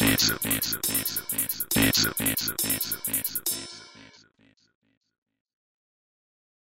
Pizza, pizza, pizza, pizza, pizza, pizza, pizza, pizza, pizza, pizza.